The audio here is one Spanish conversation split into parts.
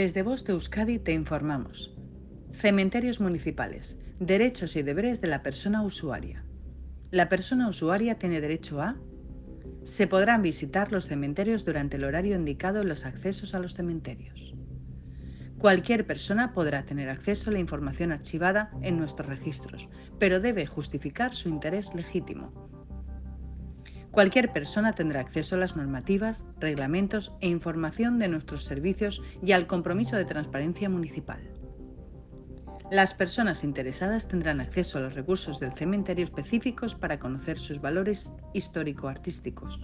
Desde Voz de Euskadi te informamos. Cementerios municipales. Derechos y deberes de la persona usuaria. La persona usuaria tiene derecho a... Se podrán visitar los cementerios durante el horario indicado en los accesos a los cementerios. Cualquier persona podrá tener acceso a la información archivada en nuestros registros, pero debe justificar su interés legítimo. Cualquier persona tendrá acceso a las normativas, reglamentos e información de nuestros servicios y al compromiso de transparencia municipal. Las personas interesadas tendrán acceso a los recursos del cementerio específicos para conocer sus valores histórico-artísticos.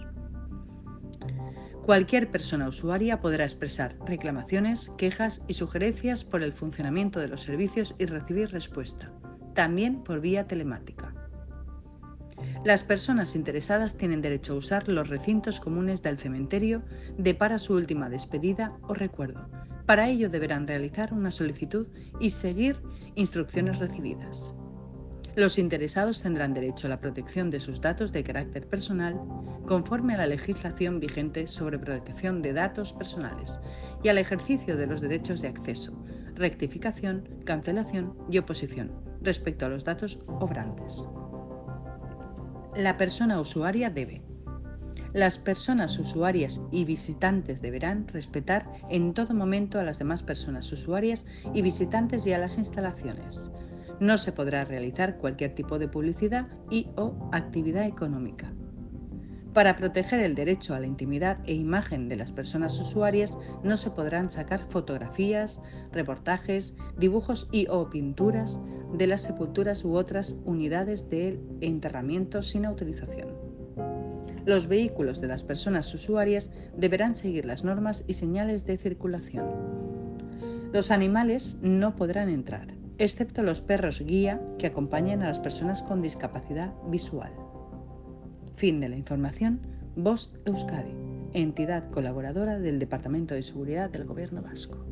Cualquier persona usuaria podrá expresar reclamaciones, quejas y sugerencias por el funcionamiento de los servicios y recibir respuesta, también por vía telemática. Las personas interesadas tienen derecho a usar los recintos comunes del cementerio de para su última despedida o recuerdo. Para ello deberán realizar una solicitud y seguir instrucciones recibidas. Los interesados tendrán derecho a la protección de sus datos de carácter personal conforme a la legislación vigente sobre protección de datos personales y al ejercicio de los derechos de acceso, rectificación, cancelación y oposición respecto a los datos obrantes la persona usuaria debe. Las personas usuarias y visitantes deberán respetar en todo momento a las demás personas usuarias y visitantes y a las instalaciones. No se podrá realizar cualquier tipo de publicidad y o actividad económica. Para proteger el derecho a la intimidad e imagen de las personas usuarias, no se podrán sacar fotografías, reportajes, dibujos y o pinturas de las sepulturas u otras unidades de enterramiento sin autorización. Los vehículos de las personas usuarias deberán seguir las normas y señales de circulación. Los animales no podrán entrar, excepto los perros guía que acompañan a las personas con discapacidad visual. Fin de la información. Voz Euskadi, entidad colaboradora del Departamento de Seguridad del Gobierno Vasco.